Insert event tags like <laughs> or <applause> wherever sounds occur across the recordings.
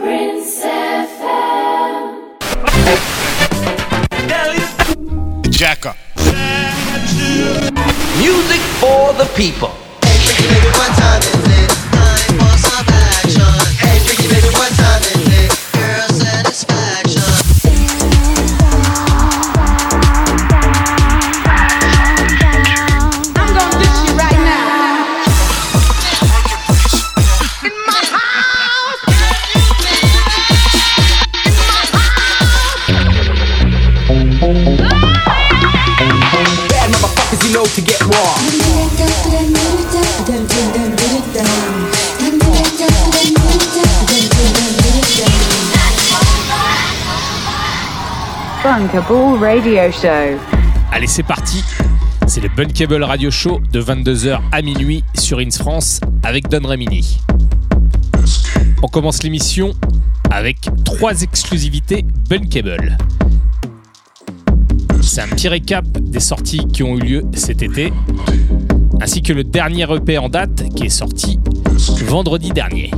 Prince FM. Jacker. Music for the people. Radio Show. Allez, c'est parti. C'est le Bunkable Radio Show de 22h à minuit sur Ins France avec Don Remini. On commence l'émission avec trois exclusivités Bunkable. C'est un petit récap des sorties qui ont eu lieu cet été, ainsi que le dernier EP en date qui est sorti vendredi dernier.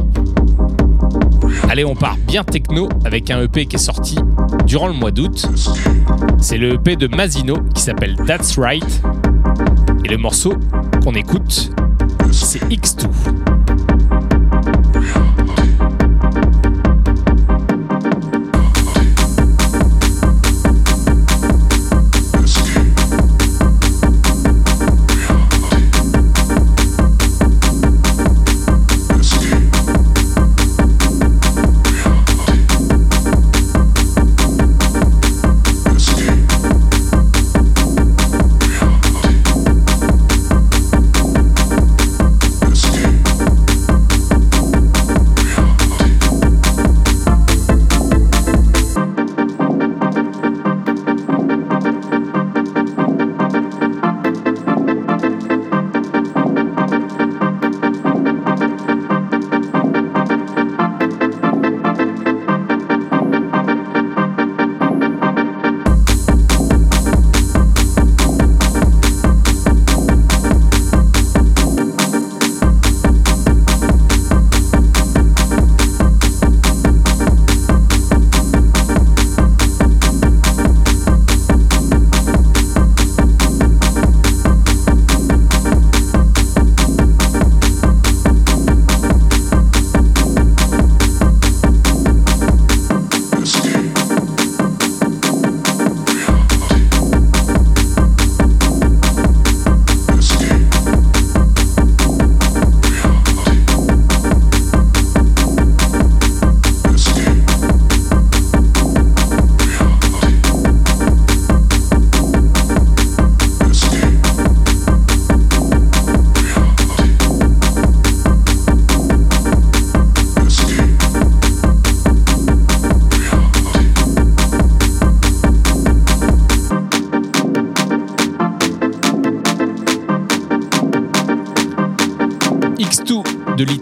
Allez, on part bien techno avec un EP qui est sorti durant le mois d'août. C'est le EP de Mazino qui s'appelle That's Right. Et le morceau qu'on écoute, c'est X2.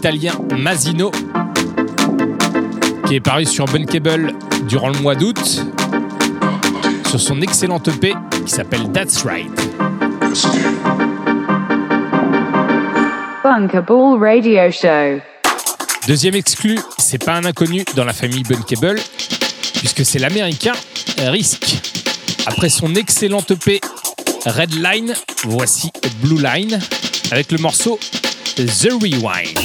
L'italien Masino qui est paru sur Bunkable durant le mois d'août sur son excellent EP qui s'appelle That's Right. Bunkable Radio Show. Deuxième exclu, c'est pas un inconnu dans la famille Bunkable, puisque c'est l'américain Risk. Après son excellent EP Red Line, voici Blue Line avec le morceau The Rewind.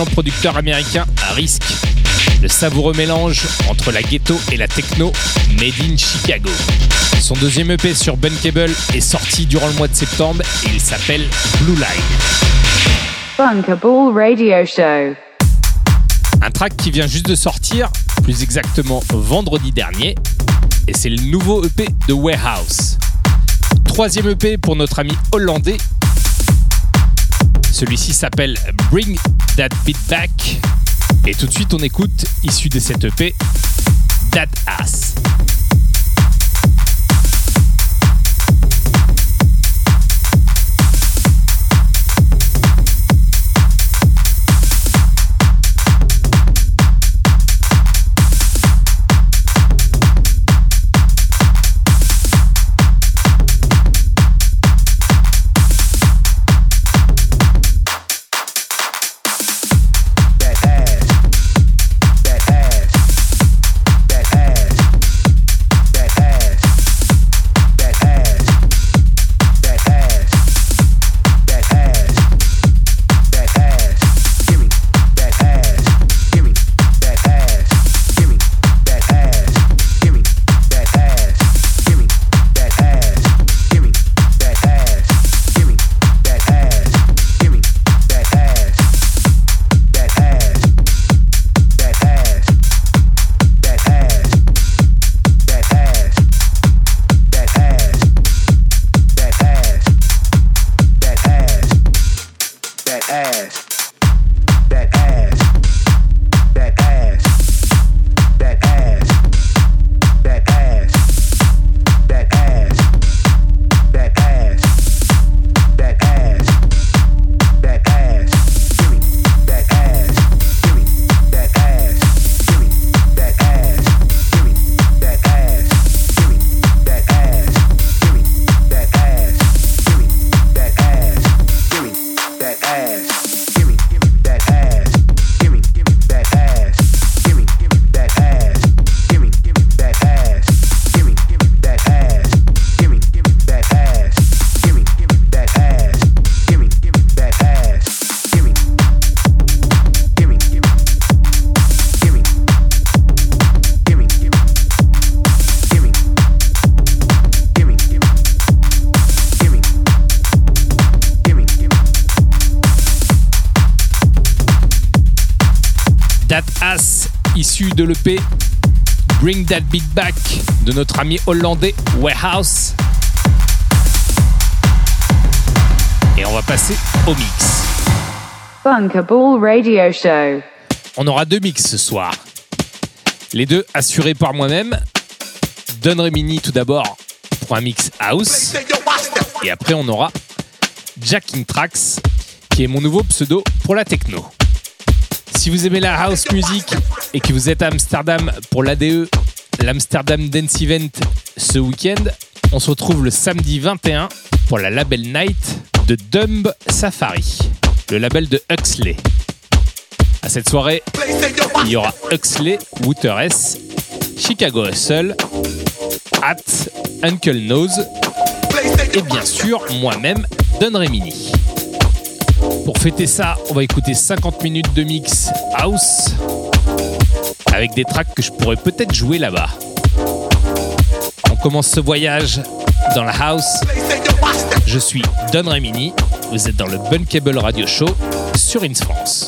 L'excellent producteur américain Risk. Le savoureux mélange entre la ghetto et la techno made in Chicago. Son deuxième EP sur Bunkable est sorti durant le mois de septembre et il s'appelle Blue Line. Bunkable Radio Show. Un track qui vient juste de sortir, plus exactement vendredi dernier, et c'est le nouveau EP de Warehouse. Troisième EP pour notre ami hollandais. Celui-ci s'appelle Bring That Beat Back. Et tout de suite, on écoute, issu de cette EP, That Ass. l'EP Bring That Beat Back de notre ami hollandais Warehouse. Et on va passer au mix. Radio Show. On aura deux mix ce soir. Les deux assurés par moi-même. Don Remini tout d'abord pour un mix house. Et après on aura Jacking Tracks qui est mon nouveau pseudo pour la techno. Si vous aimez la house music et que vous êtes à Amsterdam pour l'ADE, l'Amsterdam Dance Event ce week-end, on se retrouve le samedi 21 pour la Label Night de Dumb Safari, le label de Huxley. À cette soirée, il y aura Huxley, Wouter Chicago Hustle, At, Uncle Nose et bien sûr moi-même, Don Remini. Pour fêter ça, on va écouter 50 minutes de mix house avec des tracks que je pourrais peut-être jouer là-bas. On commence ce voyage dans la house. Je suis Don Remini, vous êtes dans le Bunkable Radio Show sur Ins France.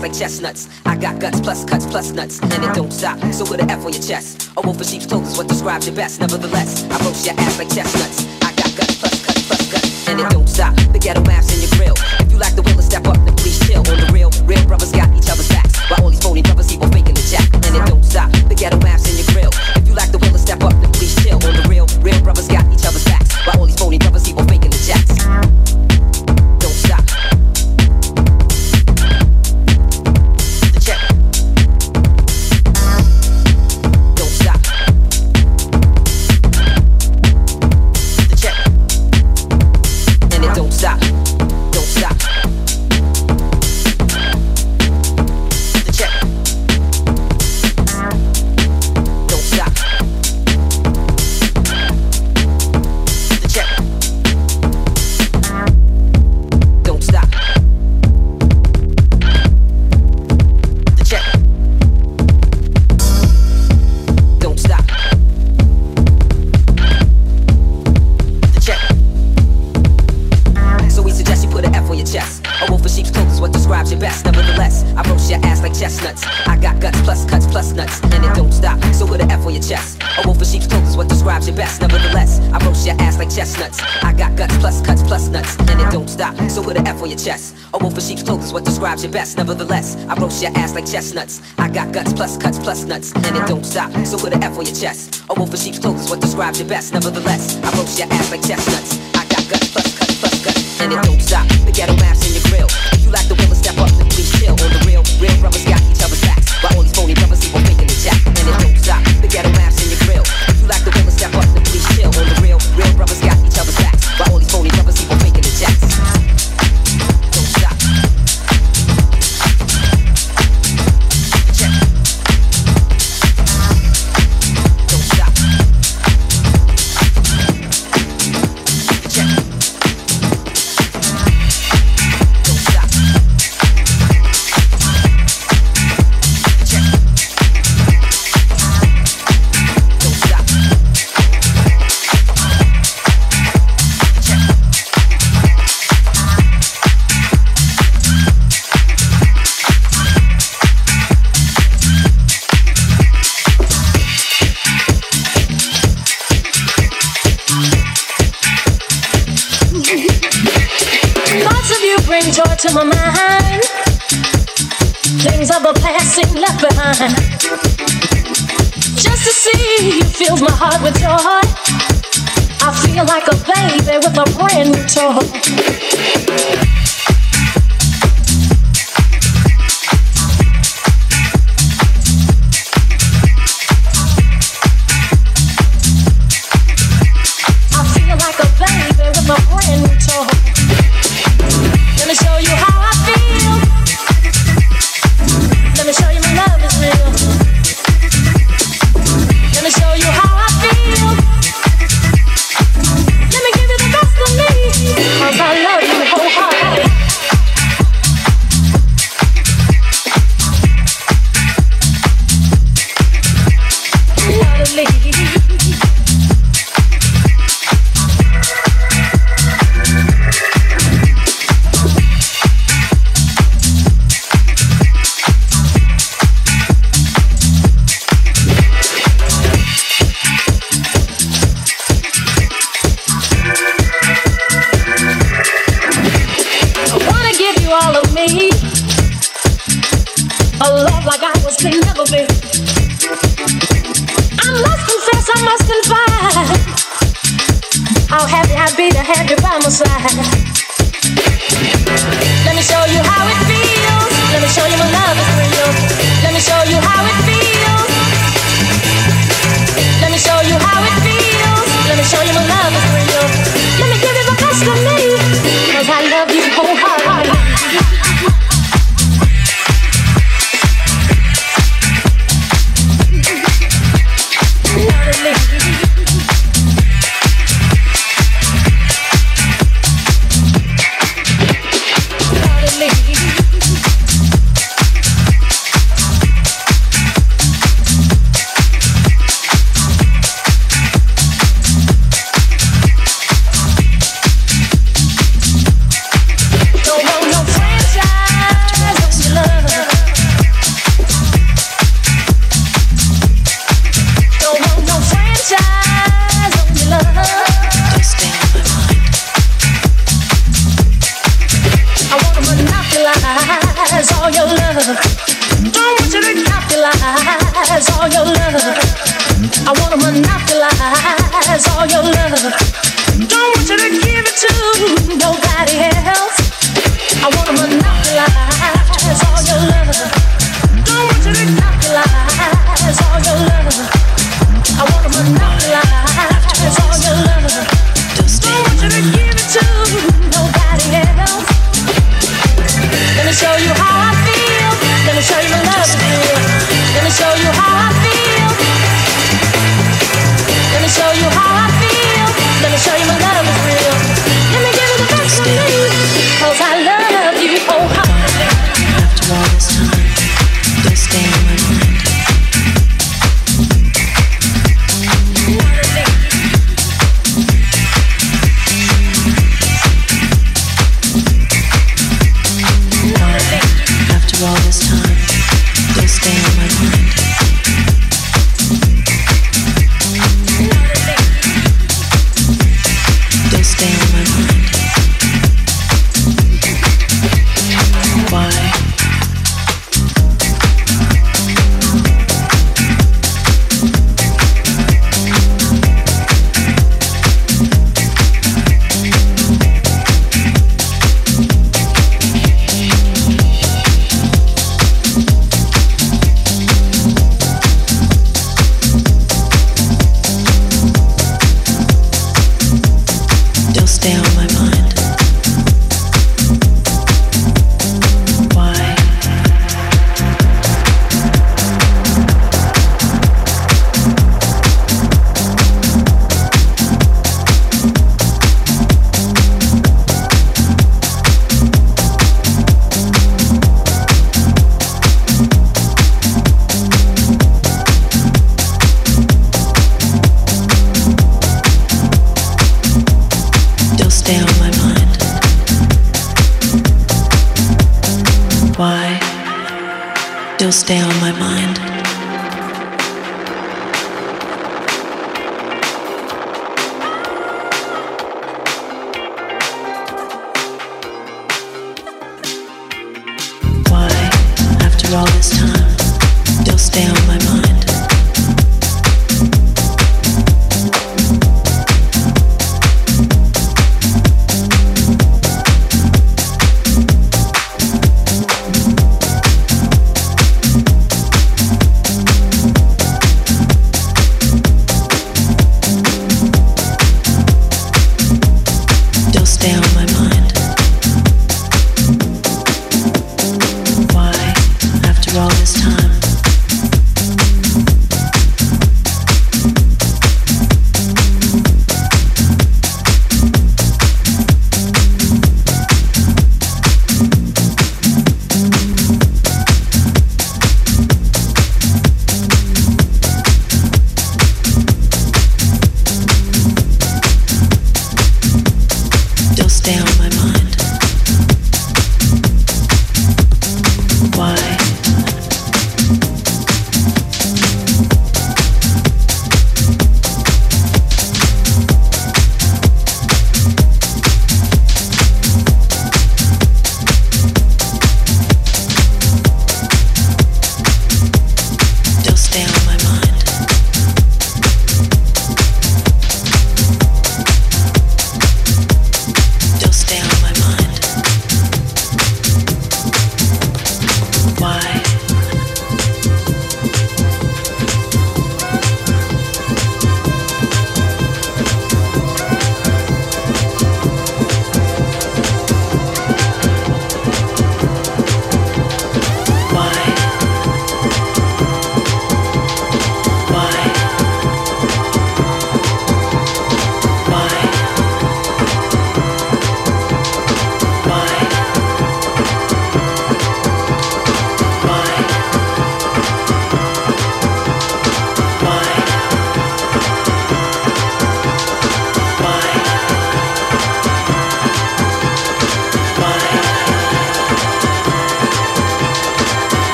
like chestnuts. I got guts plus cuts plus nuts, and it don't stop. So put an F on your chest, a wolf in sheep's clothes is what describes your best. Nevertheless, I roast your ass like chestnuts.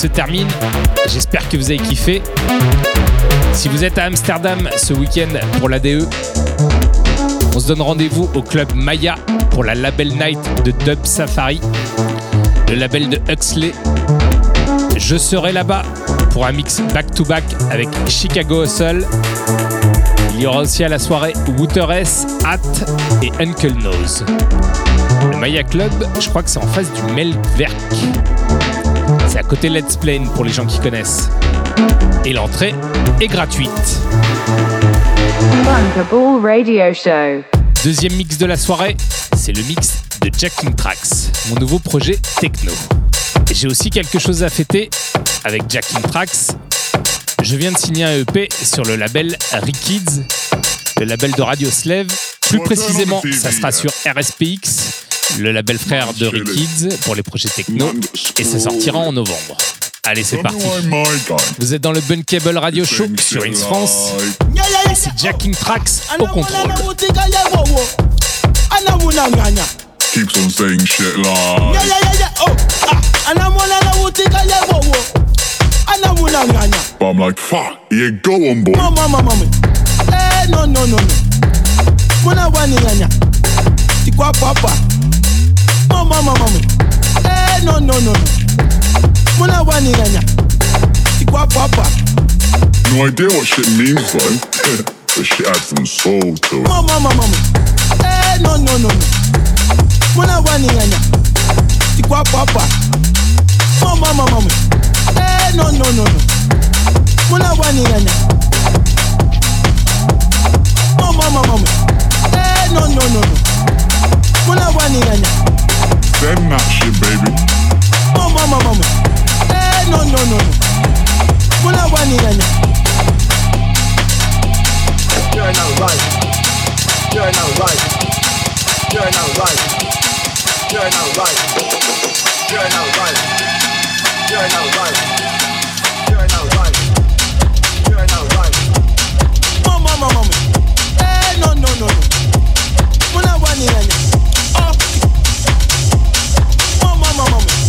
Se termine. J'espère que vous avez kiffé. Si vous êtes à Amsterdam ce week-end pour l'ADE, on se donne rendez-vous au club Maya pour la Label Night de Dub Safari, le label de Huxley. Je serai là-bas pour un mix back-to-back avec Chicago Hustle. Il y aura aussi à la soirée Wouter S, Hat et Uncle Nose. Le Maya Club, je crois que c'est en face du Melkwerk. À côté de Let's Plane pour les gens qui connaissent. Et l'entrée est gratuite. Bunkable Radio Show. Deuxième mix de la soirée, c'est le mix de Jacking Tracks, mon nouveau projet techno. J'ai aussi quelque chose à fêter avec Jacking Tracks. Je viens de signer un EP sur le label Rikids, le label de Radio Slave. Plus précisément, ça sera sur RSPX, le label frère de Rikids pour les projets techno, et ça sortira en novembre. Allez, c'est parti. Vous êtes dans le Bunkable Radio Show sur Ins France. C'est Jacking Tracks au contrôle. Keeps on saying shit like. Oh, ah. But I'm like, fuck, yeah, go on, boy. Mama, mama, mama. Eh, no, no, no, no. Muna wani nganya. Tikwa papa. Mama, mama, mama. Eh, no, no, no. Muna wani nganya. Tikwa papa. No idea what shit means, though. <laughs> but shit had some soul to it. Mama, mama, mama. Eh, no, no, no. Muna wani nganya. Tikwa papa. Mama, mama, mama. Eh, no, no, no. Muna wani nganya. Mama, mama, mama. Eh, no, no, no, no. Muna wani nganya. Send that shit, baby. Mama, mama, mama. Eh, no, no, no, no. Muna wani nganya. You're not right. You're not right. You're not right. You're not right. You're not right. You're not right. You're not right. You're not right. Mama, mama, mama. Eh, no, no, no, no. Muna wani nganya. Oh. Mama, mama, mama.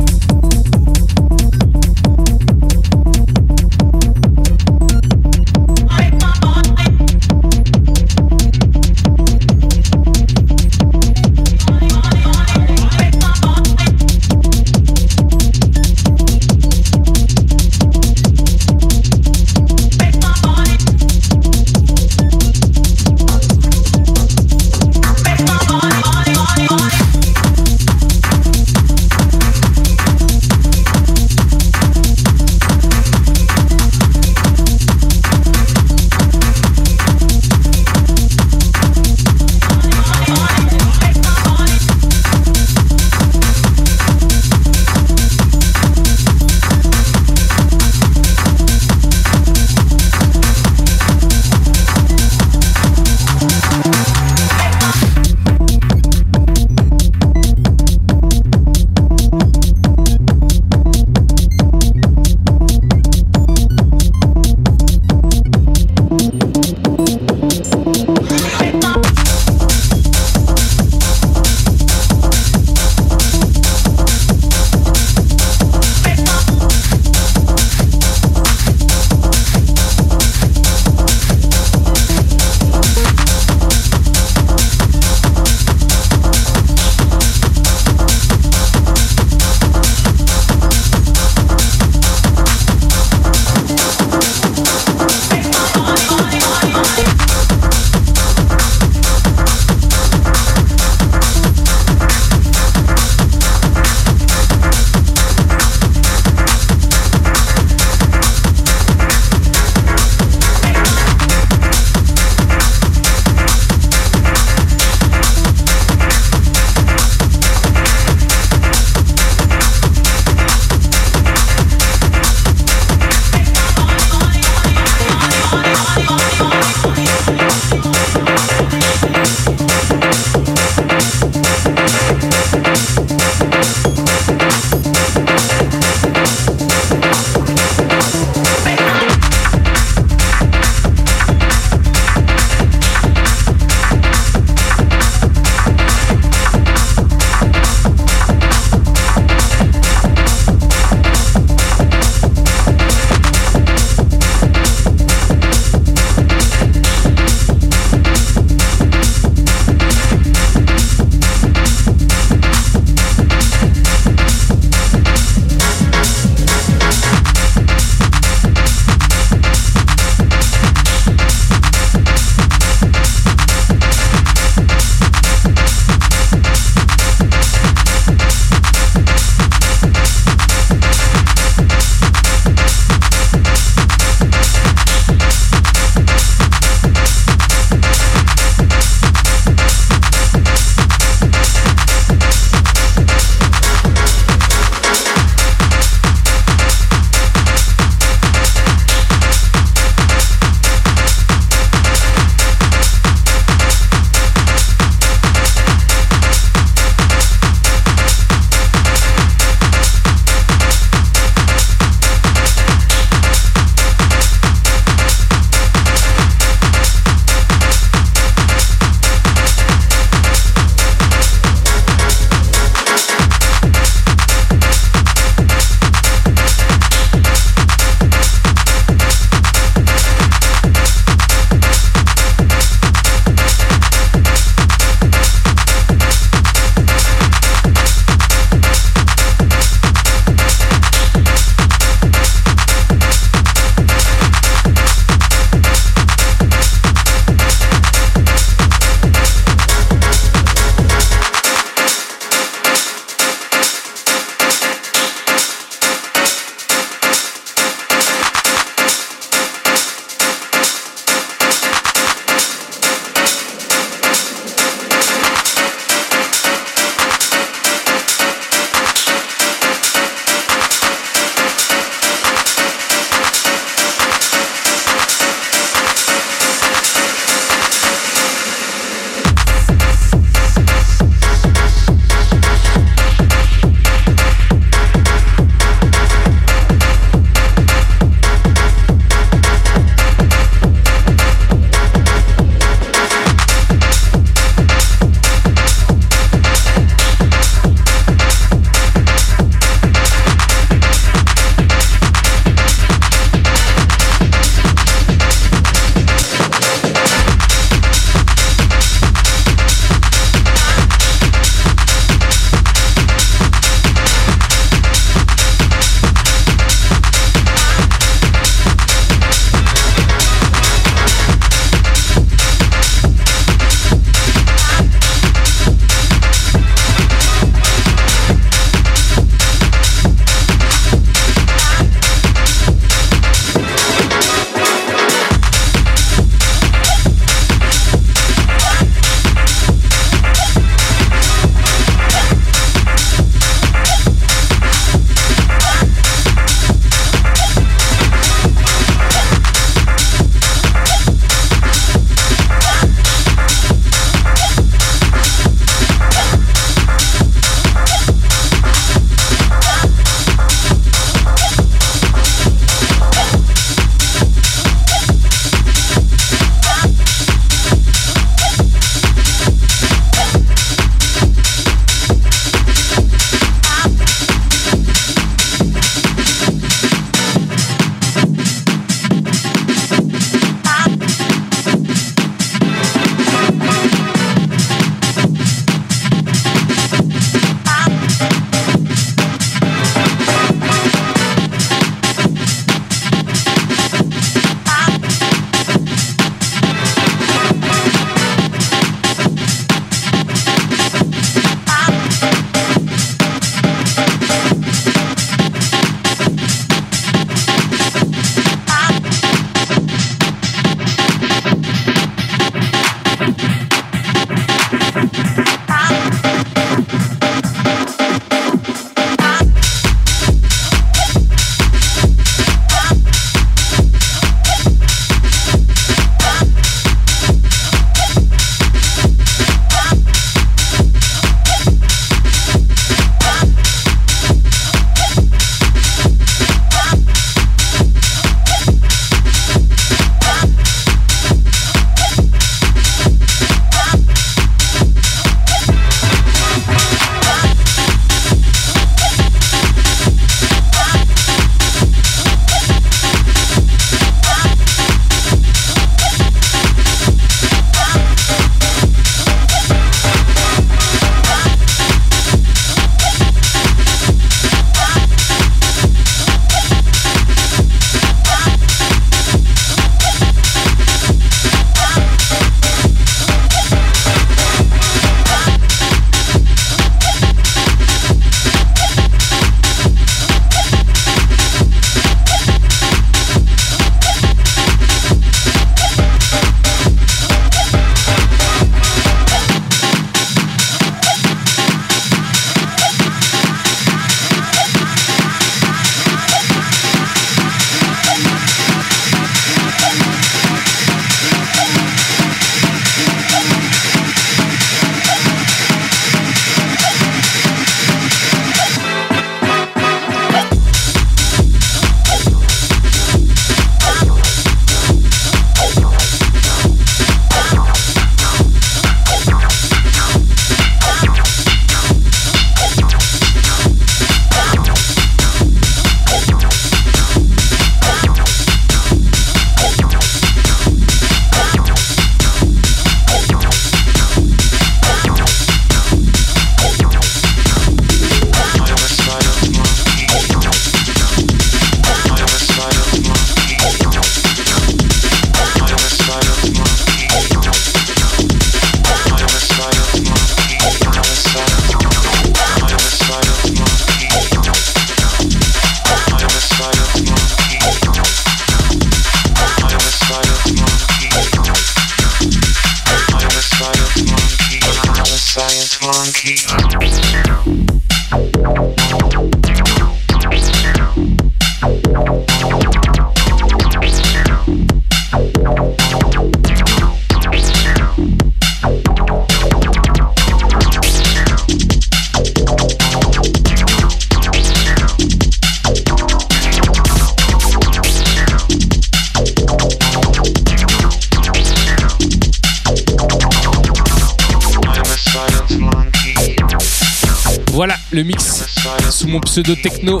Sous mon pseudo techno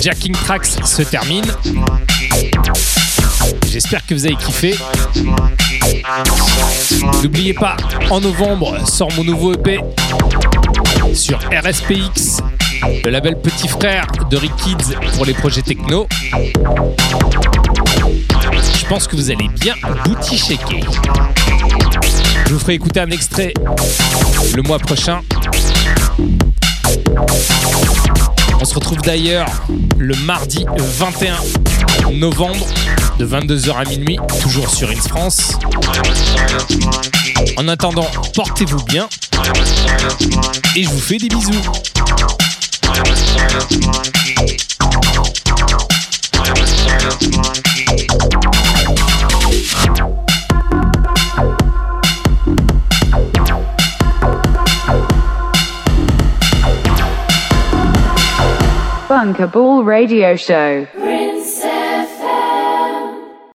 Jacking Tracks se termine. J'espère que vous avez kiffé. N'oubliez pas, en novembre sort mon nouveau EP sur RSPX, le label petit frère de Rick Kids pour les projets techno. Je pense que vous allez bien booty shaker. Je vous ferai écouter un extrait le mois prochain. Se retrouve d'ailleurs le mardi 21 novembre de 22h à minuit, toujours sur Ins France. En attendant, portez-vous bien et je vous fais des bisous. Bunker Ball Radio Show.